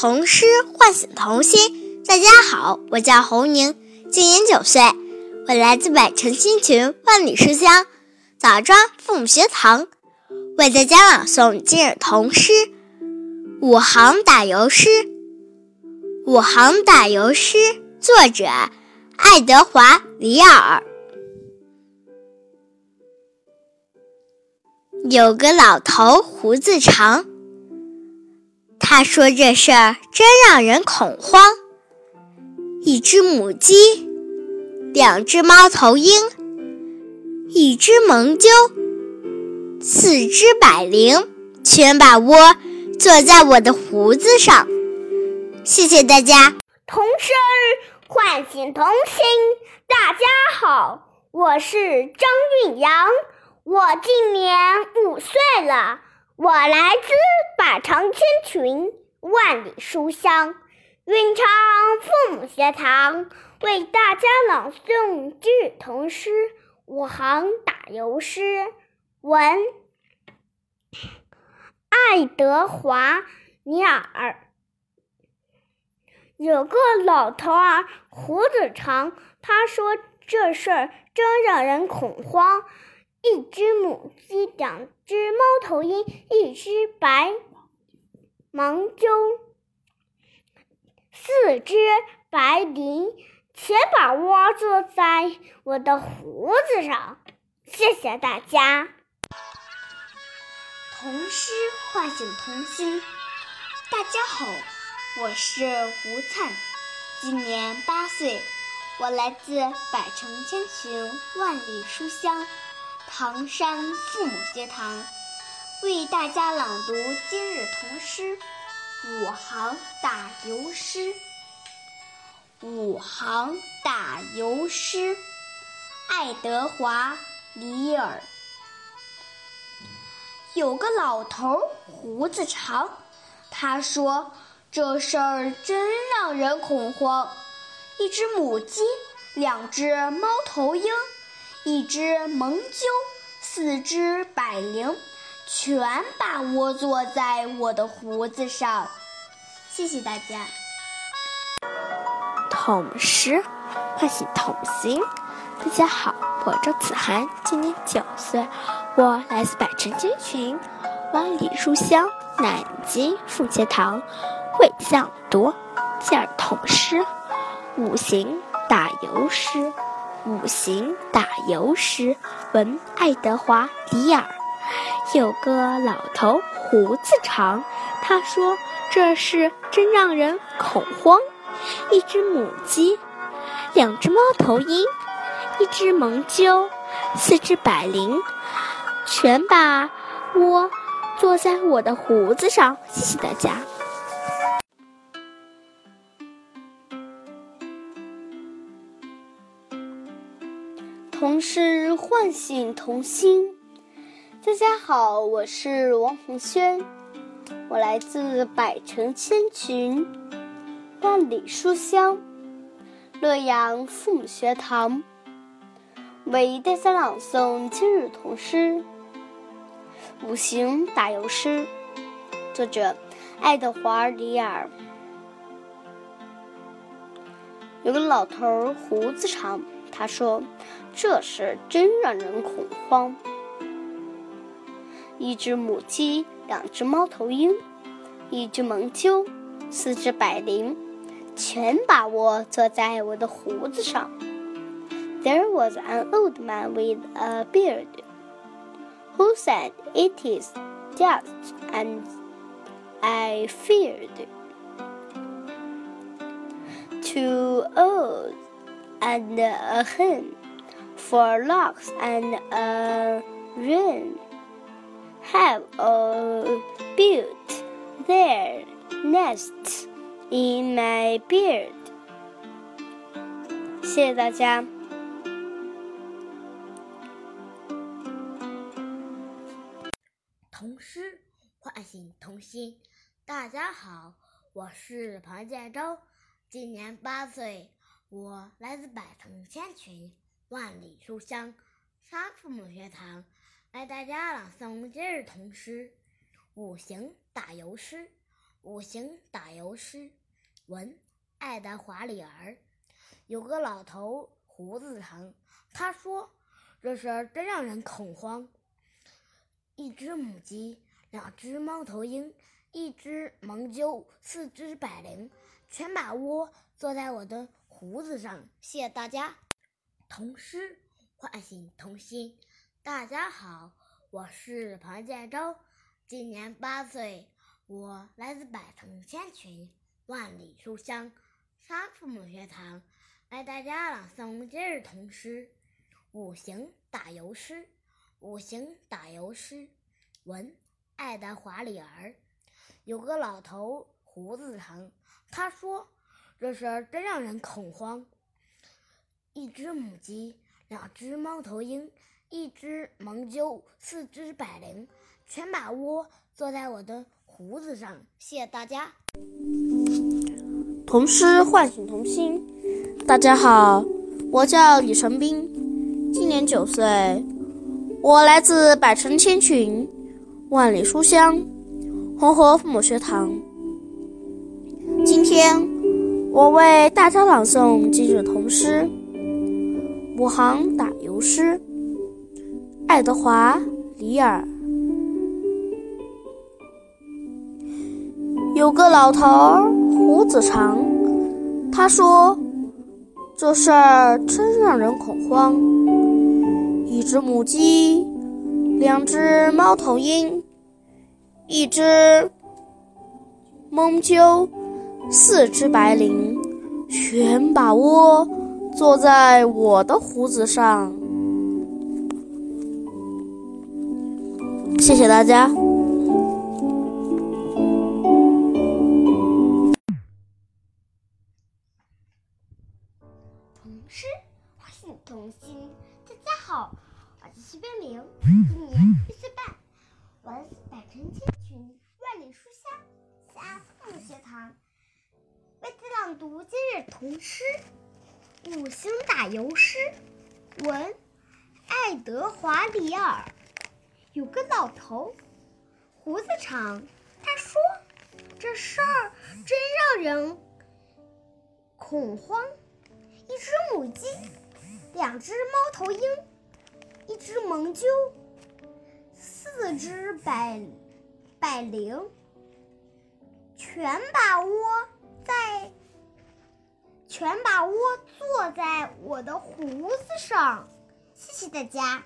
童诗唤醒童心。大家好，我叫侯宁，今年九岁，我来自百城新群万里书香枣庄父母学堂，为大家朗诵今日童诗《五行打油诗》。五行打油诗，作者爱德华·里尔。有个老头胡子长，他说这事儿真让人恐慌。一只母鸡，两只猫头鹰，一只蒙鸠，四只百灵，全把窝坐在我的胡子上。谢谢大家。童声唤醒童心。大家好，我是张韵阳。我今年五岁了，我来自百城千群，万里书香，云昌父母学堂，为大家朗诵今日童诗《五行打油诗》。文：爱德华·尼尔。有个老头儿胡子长，他说这事儿真让人恐慌。一只母鸡，两只猫头鹰，一只白芒鸠，四只白鹂，全把窝坐在我的胡子上。谢谢大家。童诗唤醒童心。大家好，我是吴灿，今年八岁，我来自百城千群，万里书香。唐山父母学堂为大家朗读今日童诗《五行打油诗》。五行打油诗，爱德华·里尔。有个老头胡子长，他说这事儿真让人恐慌。一只母鸡，两只猫头鹰。一只蒙鸠，四只百灵，全把窝坐在我的胡子上。谢谢大家。童诗唤醒童心。大家好，我周子涵，今年九岁，我来自百城千群，万里书香南京奉学堂，为朗读今儿童诗《五行打油诗》。五行打油诗，文爱德华·里尔。有个老头胡子长，他说这事真让人恐慌。一只母鸡，两只猫头鹰，一只蒙鸠，四只百灵，全把窝坐在我的胡子上。谢谢大家。童诗唤醒童心。大家好，我是王红轩，我来自百城千群，万里书香，洛阳父母学堂，为大家朗诵今日童诗《五行打油诗》，作者爱德华·里尔。有个老头儿胡子长。他说：“这事真让人恐慌。一只母鸡，两只猫头鹰，一只蒙鸠，四只百灵，全把我坐在我的胡子上。” There was an old man with a beard, who said, "It is just," and I feared. Too old and a hen, four larks and a wren have all built their nests in my beard. 谢谢大家。童诗唤醒童心。大家好，我是庞建洲，今年八岁。我来自百城千群， 万里书香，沙父母学堂，为大家朗诵今日童诗《五行打油诗》。五行打油诗，文爱德华里尔。有个老头胡子长，他说：“这事儿真让人恐慌。”一只母鸡，两只猫头鹰，一只蒙鸠，四只百灵，全把窝坐在我的胡子上。谢谢大家。童诗唤醒童心。大家好，我是庞建洲，今年八岁，我来自百城千群，万里书香沙父母学堂，为大家朗诵今日童诗《五行打油诗》。五行打油诗，文爱德华里尔。有个老头胡子长，他说：“这事真让人恐慌。”一只母鸡，两只猫头鹰，一只蒙鸠，四只百灵，全把窝坐在我的胡子上。谢谢大家。童诗唤醒童心。大家好，我叫李成斌，今年九岁，我来自百城千群，万里书香红河父母学堂。今天我为大家朗诵今日童诗。五行打油诗，爱德华·里尔。有个老头儿胡子长，他说：“这事儿真让人恐慌。”一只母鸡，两只猫头鹰，一只蒙鸠，四只白灵，全把窝。坐在我的胡子上，谢谢大家。童诗唤醒童心。大家好，我是徐冰凌，今年一岁半，来自百城千群，万里书香下父母学堂，为大朗读今日童诗。五星打油诗，文爱德华里尔。有个老头，胡子长，他说：“这事儿真让人恐慌。”一只母鸡，两只猫头鹰，一只蒙鸠，四只百百灵，全把窝在。全把窝坐在我的胡子上，谢谢大家。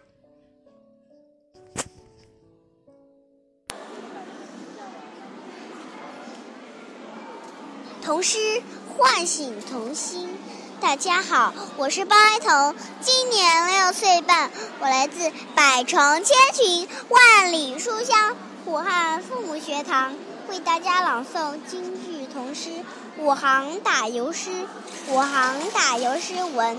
童诗唤醒童心。大家好，我是包爱彤，今年六岁半，我来自百城千群，万里书香武汉父母学堂，为大家朗诵京剧童诗。五行打油诗，五行打油诗文，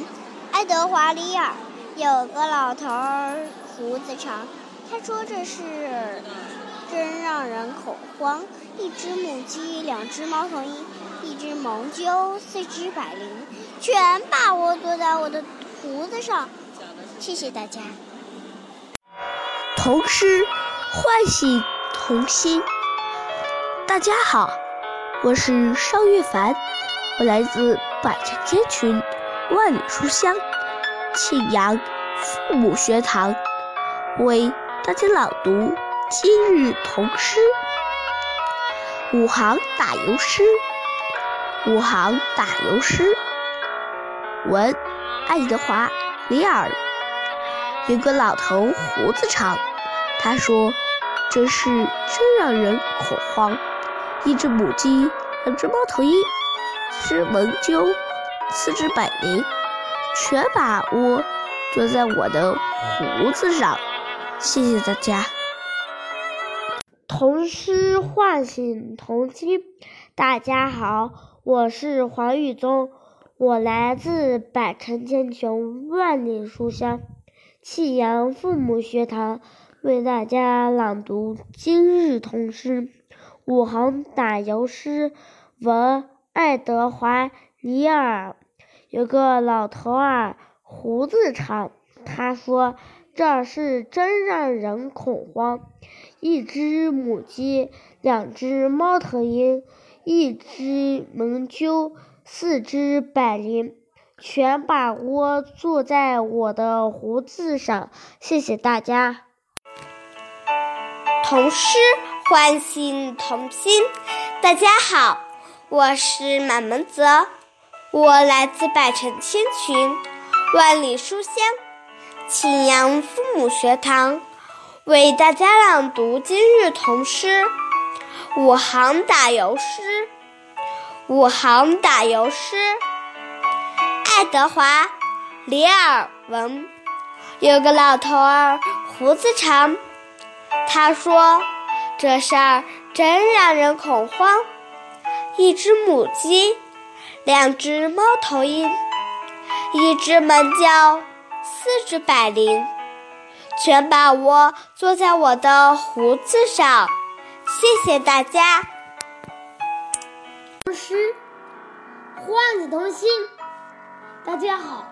爱德华里尔。有个老头儿胡子长，他说这事真让人恐慌。一只母鸡，两只猫头鹰，一只蒙鸠，四只百灵，全把我坐在我的胡子上。谢谢大家。童诗唤醒童心。大家好。我是邵月凡，我来自百城千群，万里书香庆阳父母学堂，为大家朗读今日童诗五行打油诗。五行打油诗，文爱德华里尔。有个老头胡子长，他说：“这事真让人恐慌。”一只母鸡，两只猫头鹰，一只蒙鸠，四只百灵，全把窝坐在我的胡子上。谢谢大家。童诗唤醒童心。大家好，我是黄玉宗，我来自百城千穷万里书香庆阳父母学堂，为大家朗读今日童诗。五行打油诗，文爱德华尼尔。有个老头儿胡子长，他说这是真让人恐慌。一只母鸡，两只猫头鹰，一只门鸠，四只百灵，全把窝坐在我的胡子上。谢谢大家。童诗唤醒童心。大家好，我是满门泽，我来自百城千群，万里书香，庆阳父母学堂，为大家朗读今日童诗五行打油诗。五行打油诗，爱德华·里尔文。有个老头儿胡子长，他说：“这事儿。”真让人恐慌！一只母鸡，两只猫头鹰，一只门叫，四只百灵，全把窝坐在我的胡子上。谢谢大家。童诗唤醒童心。大家好，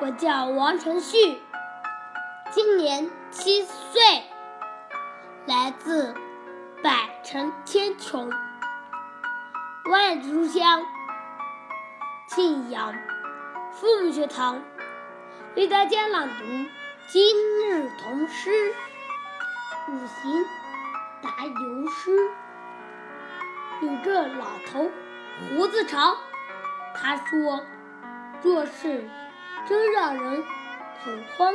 我叫王承旭，今年七岁，来自。百城千穷，万书香。庆阳父母学堂为大家朗读今日童诗五行打油诗。有个老头胡子长，他说：“做事真让人恐慌。”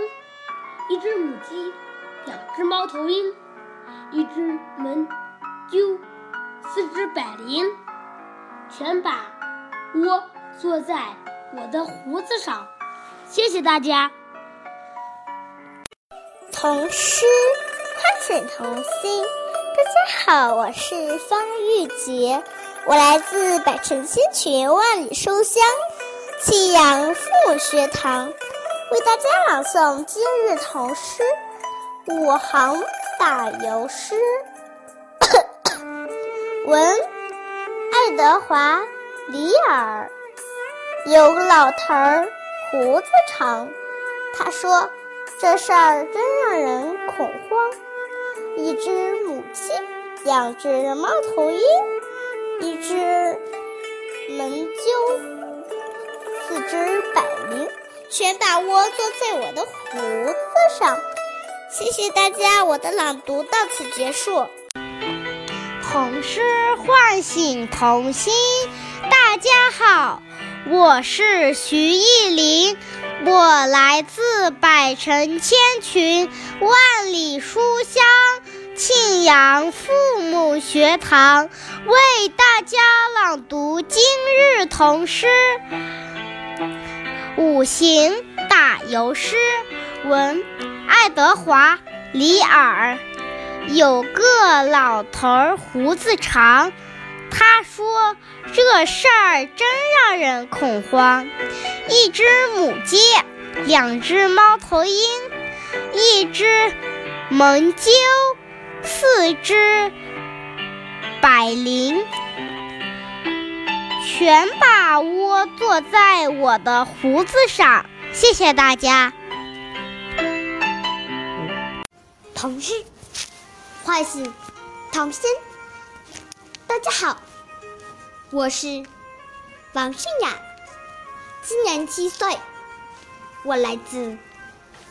一只母鸡，两只猫头鹰。一只门鸠，四只百灵，全把窝坐在我的胡子上。谢谢大家。童诗唤醒童心。大家好，我是方玉洁，我来自百城千群万里书香庆阳父母学堂，为大家朗诵今日童诗五行。打油诗，文爱德华·里尔。有个老头儿胡子长，他说：“这事儿真让人恐慌。”一只母鸡，两只猫头鹰，一只门鸠，四只百灵，全把窝坐在我的胡子上。谢谢大家，我的朗读到此结束。童诗唤醒童心，大家好，我是徐艺林，我来自百城千群，万里书香庆阳父母学堂，为大家朗读今日童诗五行打油诗文。爱德华·里尔有个老头儿胡子长，他说：“这事儿真让人恐慌。”一只母鸡，两只猫头鹰，一只蒙鸠，四只百灵，全把窝坐在我的胡子上。谢谢大家。童诗唤醒童心。大家好，我是王胜雅，今年七岁，我来自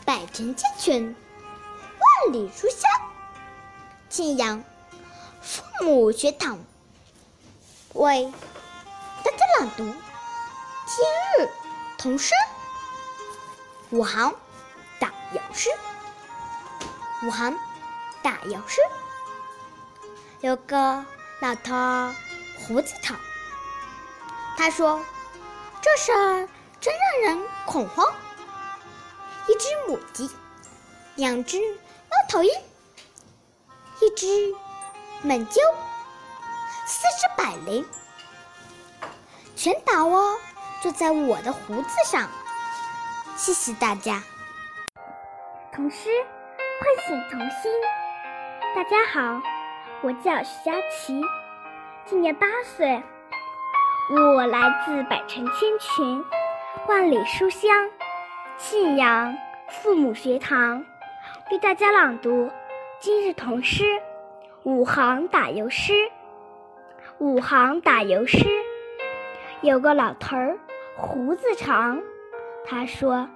百城千群，万里书香。庆阳父母学堂，为大家朗读。今日童诗。五行。打油诗。武行打油诗，有个老头胡子长，他说：“这事儿真让人恐慌。”一只母鸡，两只猫头鹰，一只猛鸠，四只百灵，全把窝坐在我的胡子上。谢谢大家。童诗。唤醒童心。大家好，我叫徐佳琪，今年八岁，我来自百城千群，万里书香，信阳父母学堂，为大家朗读今日童诗五行打油诗。五行打油诗，有个老头儿胡子长，他说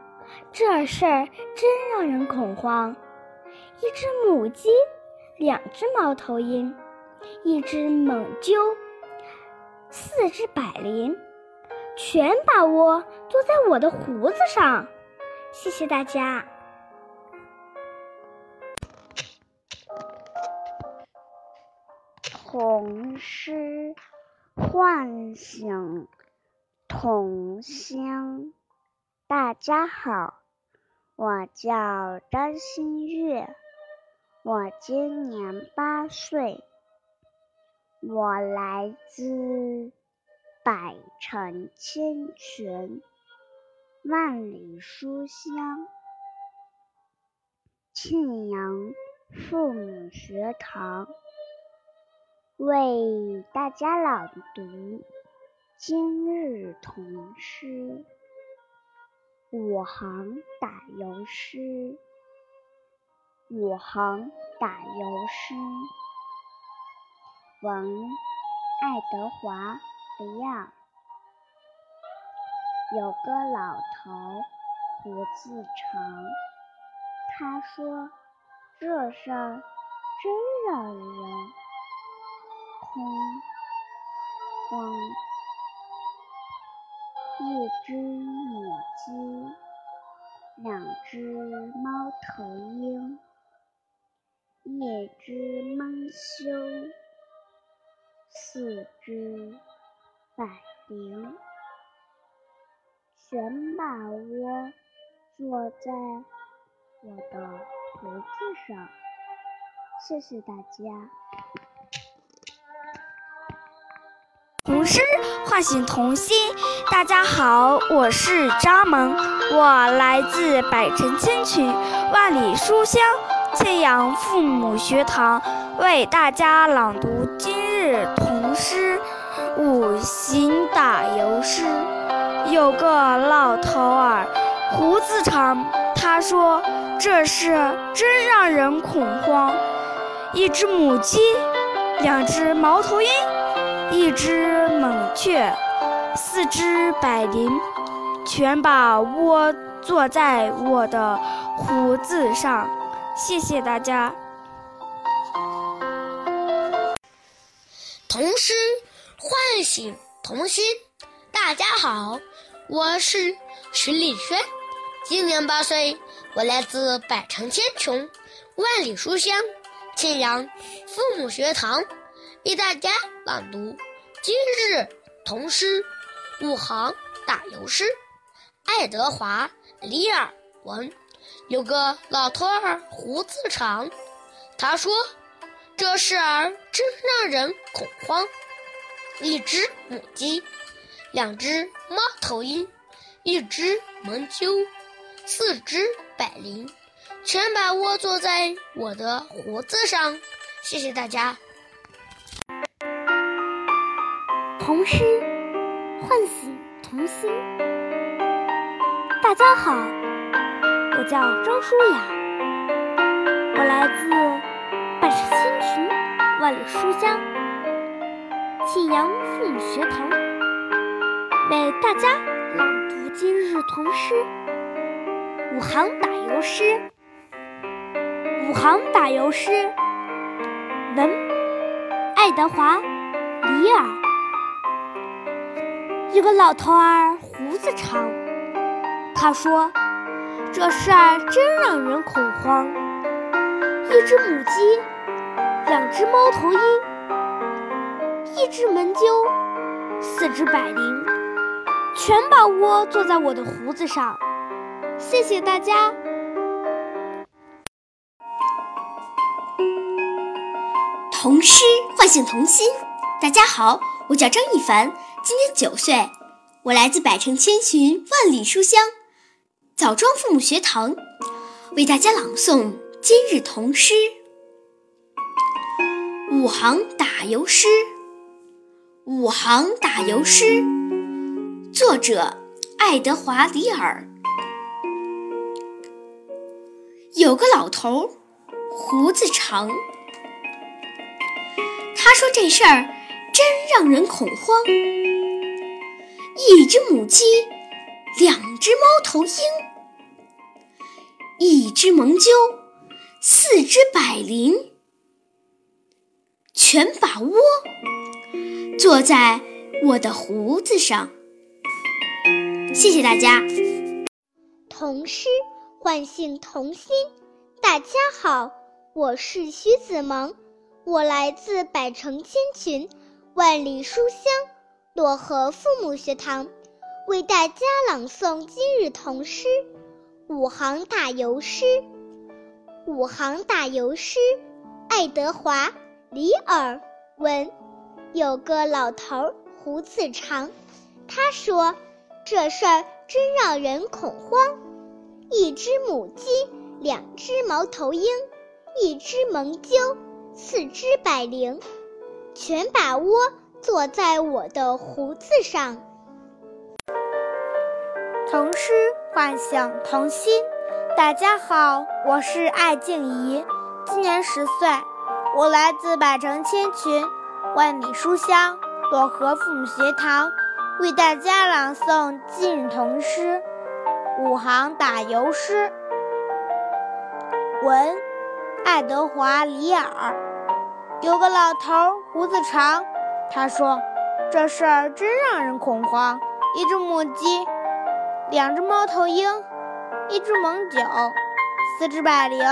这事儿真让人恐慌。一只母鸡，两只猫头鹰，一只猛鸠，四只百灵，全把窝坐在我的胡子上。谢谢大家。童诗唤醒童心。大家好，我叫张馨月，我今年八岁，我来自百城千泉，万里书香，庆阳父母学堂。为大家朗读今日童诗五行打油诗。五行打油诗，文爱德华李尔。有个老头胡子长，他说这事儿真让人。空慌，一只母鸡，两只猫头鹰，一只蒙羞，四只百灵，全把窝坐在我的脖子上。谢谢大家。童诗唤醒童心。大家好，我是张萌，我来自百城千群，万里书香庆阳父母学堂，为大家朗读今日童诗五行打油诗。有个老头儿胡子长，他说这事真让人恐慌。一只母鸡，两只猫头鹰。一只猛雀，四只百灵，全把窝坐在我的胡子上。谢谢大家。童诗唤醒童心。大家好，我是徐丽轩，今年八岁，我来自百城千穷，万里书香，庆阳父母学堂。为大家朗读今日童诗五行打油诗。爱德华·里尔文，有个老头儿胡子长，他说：“这事儿真让人恐慌。”一只母鸡，两只猫头鹰，一只蒙鸠，四只百灵，全把窝坐在我的胡子上。谢谢大家。童诗唤醒童心。大家好，叫张舒雅，我来自百城千群，万里书香，信阳父母学堂，为大家朗读今日童诗五行打油诗。五行打油诗，文爱德华里尔。有个老头儿胡子长，他说：“这事儿真让人恐慌。”一只母鸡，两只猫头鹰，一只门鸠，四只百灵，全把窝坐在我的胡子上。谢谢大家。童诗唤醒童心。大家好，我叫张一凡。今年九岁，我来自百城千寻，万里书香枣庄父母学堂，为大家朗诵今日童诗五行打油诗。五行打油诗，作者爱德华·里尔。有个老头胡子长。他说这事儿真让人恐慌。一只母鸡，两只猫头鹰，一只蒙鸠，四只百灵，全把窝坐在我的胡子上。谢谢大家。童诗唤醒童心。大家好，我是徐子萌，我来自百城千群，万里书香漯河父母学堂，为大家朗诵今日童诗五行打油诗。五行打油诗，爱德华·里尔文。有个老头胡子长，他说这事儿真让人恐慌。一只母鸡。两只猫头鹰，一只蒙鸠，四只百灵，全把窝坐在我的胡子上。童诗唤醒童心。大家好，我是艾静怡，今年十岁，我来自百城千群，万里书香漯河父母学堂，为大家朗诵今日童诗五行打油诗。文，爱德华·里尔。有个老头胡子长，他说：“这事儿真让人恐慌。”一只母鸡，两只猫头鹰，一只猛酒，四只百灵，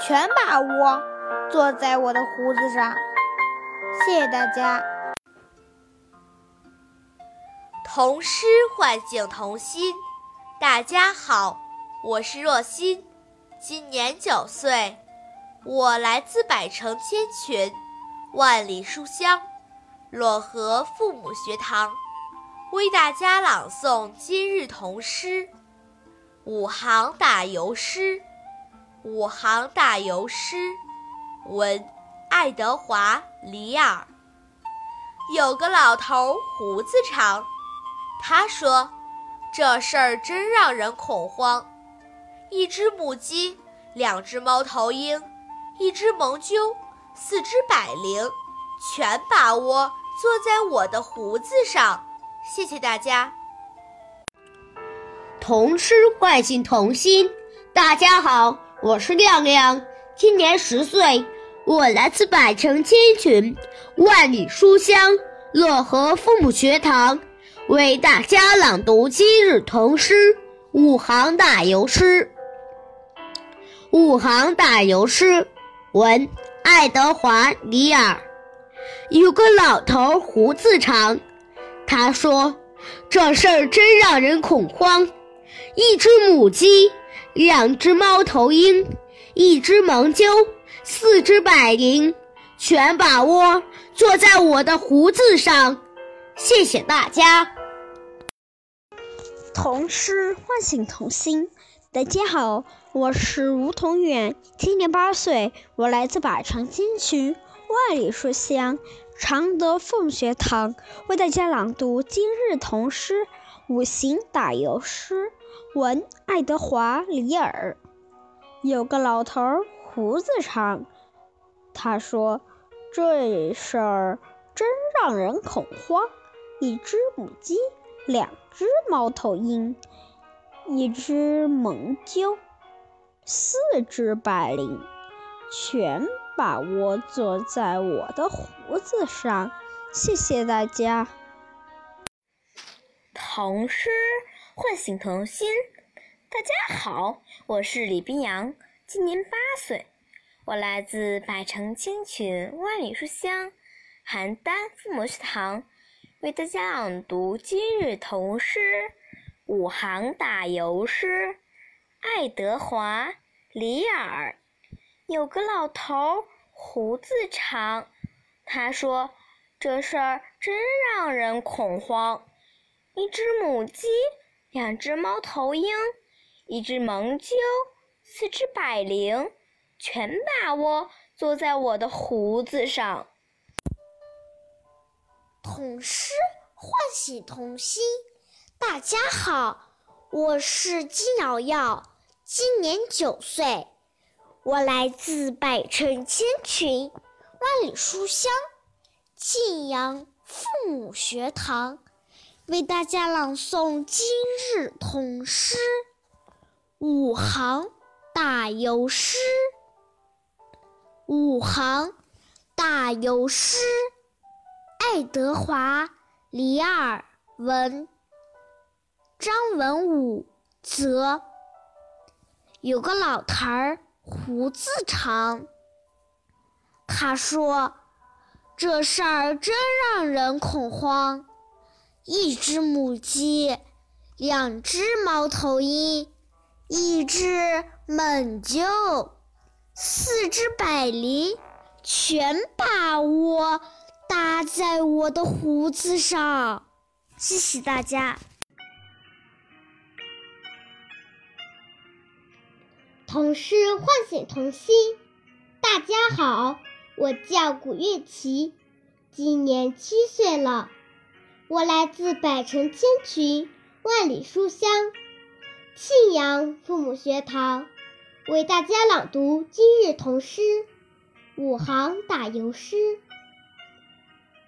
全把窝坐在我的胡子上。谢谢大家。童诗唤醒童心。大家好，我是若欣。今年九岁，我来自百城千群，万里书香漯河父母学堂，为大家朗诵今日童诗五行打油诗。五行打油诗，文爱德华·里尔。有个老头胡子长，他说：“这事儿真让人恐慌。”一只母鸡，两只猫头鹰，一只蒙鸠，四只百灵，全把窝坐在我的胡子上。谢谢大家。童诗唤醒童心。大家好，我是亮亮，今年十岁，我来自百城千群，万里书香漯河父母学堂，为大家朗读今日童诗五行打油诗。五行打油诗，文爱德华·里尔。有个老头胡子长，他说：“这事儿真让人恐慌。”一只母鸡，两只猫头鹰，一只盲鸠，四只百灵，全把窝坐在我的胡子上。谢谢大家。童诗唤醒童心。大家好，我是吴同远，今年八岁，我来自百城千群，万里书香常德凤学堂，为大家朗读今日童诗五行打油诗。文爱德华·里尔。有个老头胡子长，他说：“这事儿真让人恐慌。”一只母鸡，两只猫头鹰。一只蒙鸠，四只百灵，全把窝坐在我的胡子上。谢谢大家。童诗唤醒童心。大家好，我是李冰阳，今年八岁，我来自百城千群，万里书香邯郸父母学堂，为大家朗读今日童诗。五行打油诗，爱德华·里尔。有个老头胡子长，他说：“这事儿真让人恐慌。”一只母鸡，两只猫头鹰，一只蒙鸠，四只百灵，全把窝坐在我的胡子上。童诗唤醒童心。大家好，我是金瑶瑶，今年九岁，我来自百城千群，万里书香，晋阳父母学堂，为大家朗诵今日童诗五行打油诗。五行打油诗，爱德华·里尔文，张文武则。有个老头儿。胡子长，他说：“这事儿真让人恐慌。一只母鸡，两只猫头鹰，一只猛鹫，四只百灵，全把窝搭在我的胡子上。”谢谢大家。童诗唤醒童心。大家好，我叫古月琪，今年七岁了。我来自百城千群，万里书香，庆阳父母学堂，为大家朗读今日童诗五行打油诗。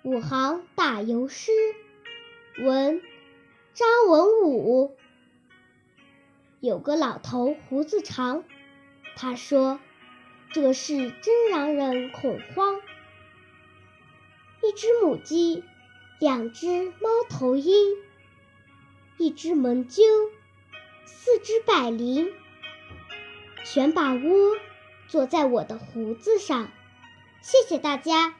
五行打油诗，文张文武。有个老头胡子长。他说：“这事真让人恐慌。一只母鸡，两只猫头鹰，一只猛鸠，四只百灵，全把窝坐在我的胡子上。”谢谢大家。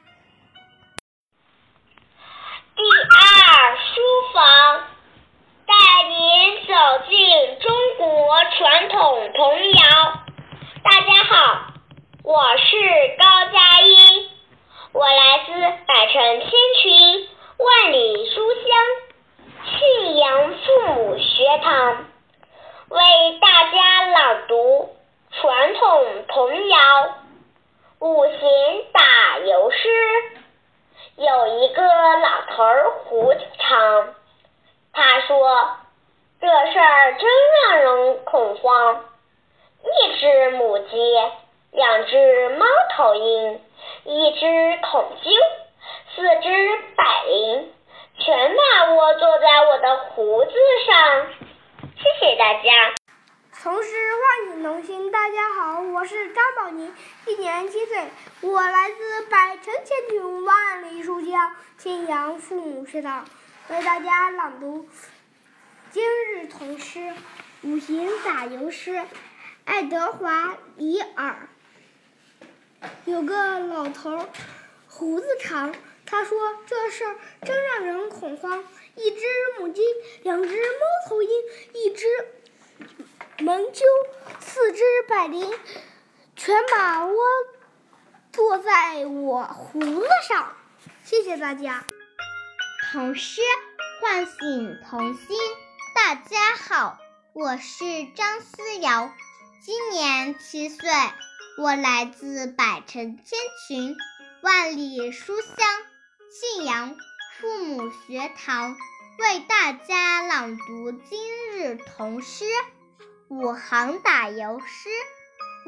第二书房带您走进中国传统童谣。大家好，我是高佳音，我来自百城千群，万里书香，庆阳父母学堂，为大家朗读传统童谣《五行打油诗》。有一个老头儿胡子长，他说：“这事儿真让人恐慌。”一只母鸡，两只猫头鹰，一只孔雀，四只百灵，全把窝坐在我的胡子上。谢谢大家。童诗唤醒童心，大家好，我是张宝妮，今年七岁，我来自百城千群万里书香庆阳父母学堂，为大家朗读今日童诗五行打油诗。爱德华·里尔有个老头，胡子长。他说：“这事儿真让人恐慌。一只母鸡，两只猫头鹰，一只猛鸠，四只百灵，全把窝坐在我胡子上。”谢谢大家。童诗唤醒童心。大家好，我是张思瑶。今年七岁，我来自百城千群，万里书香信阳父母学堂，为大家朗读今日童诗五行打油诗。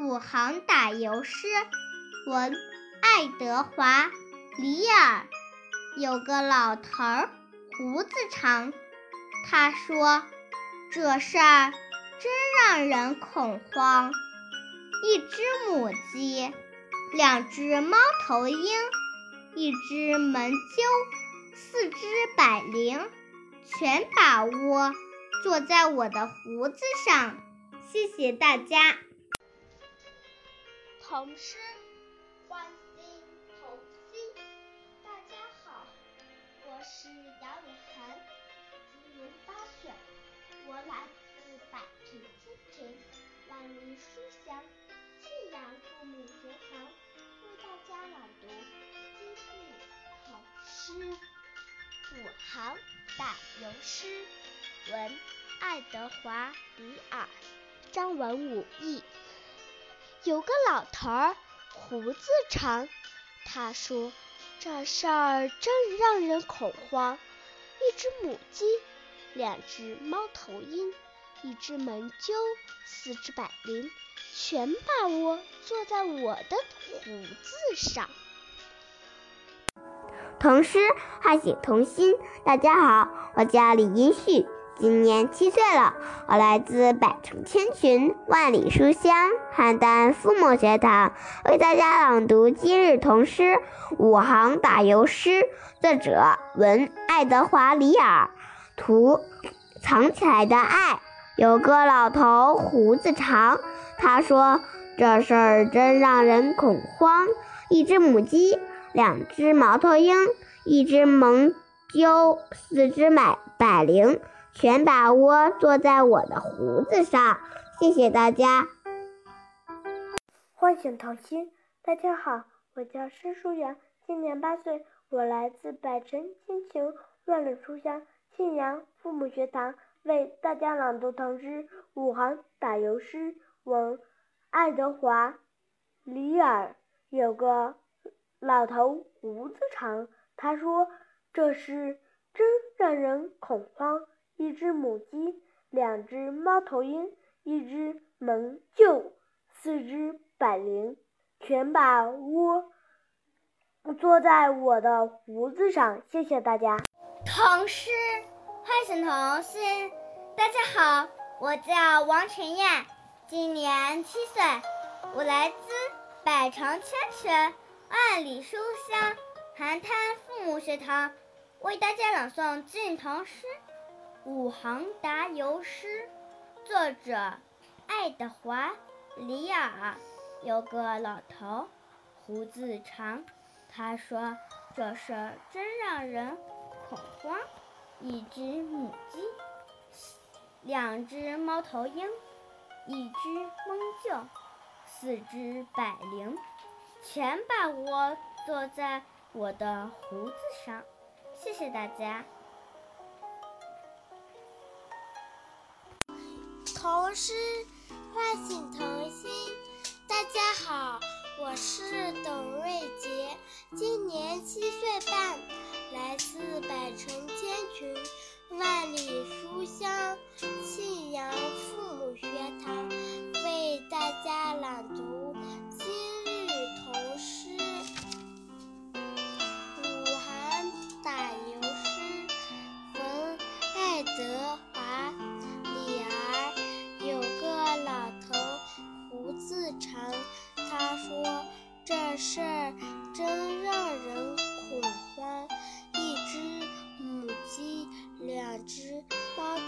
五行打油诗，文爱德华里尔。有个老头儿胡子长，他说这事儿。真让人恐慌！一只母鸡，两只猫头鹰，一只猛鸠，四只百灵，全把窝坐在我的胡子上。谢谢大家。童诗我来自。百城千群，万里书香，庆阳父母学堂为大家朗读今日好诗《五行打油诗》，文爱德华·里尔，张文武译。有个老头儿胡子长，他说这事儿真让人恐慌。一只母鸡，两只猫头鹰。一只猛鸠，四只百灵，全把窝坐在我的胡子上。童诗唤醒童心。大家好，我叫李英旭，今年七岁了。我来自百城千群，万里书香邯郸父母学堂，为大家朗读今日童诗五行打油诗。作者文爱德华里尔，图藏起来的爱。有个老头胡子长，他说这事儿真让人恐慌。一只母鸡。两只猫头鹰，一只蒙鸠，四只百百灵，全把窝坐在我的胡子上。谢谢大家。唤醒童心，大家好，我叫申书阳，今年八岁，我来自百城千群万里书香信阳父母学堂，为大家朗读唐诗五行打油诗。文爱德华里尔有个。老头胡子长，他说：“这事真让人恐慌。”一只母鸡，两只猫头鹰，一只蒙鹫，四只百灵，全把窝坐在我的胡子上。谢谢大家。唐诗唤醒童心。大家好，我叫王晨燕，今年七岁，我来自百城千泉。万里书香，邯郸父母学堂为大家朗诵晋唐诗五行答游诗，作者爱德华里尔。有个老头，胡子长，他说这事真让人恐慌。一只母鸡，两只猫头鹰，一只蒙鹫，四只百灵。全把我坐在我的胡子上，谢谢大家。童诗唤醒童心。大家好，我是董瑞杰，今年七岁半。来自百城千群，万里书香，信阳父母学堂为大家朗读今日童诗《武汉打油诗》，冯·爱德华。李儿有个老头，胡子长，他说这事儿真。直到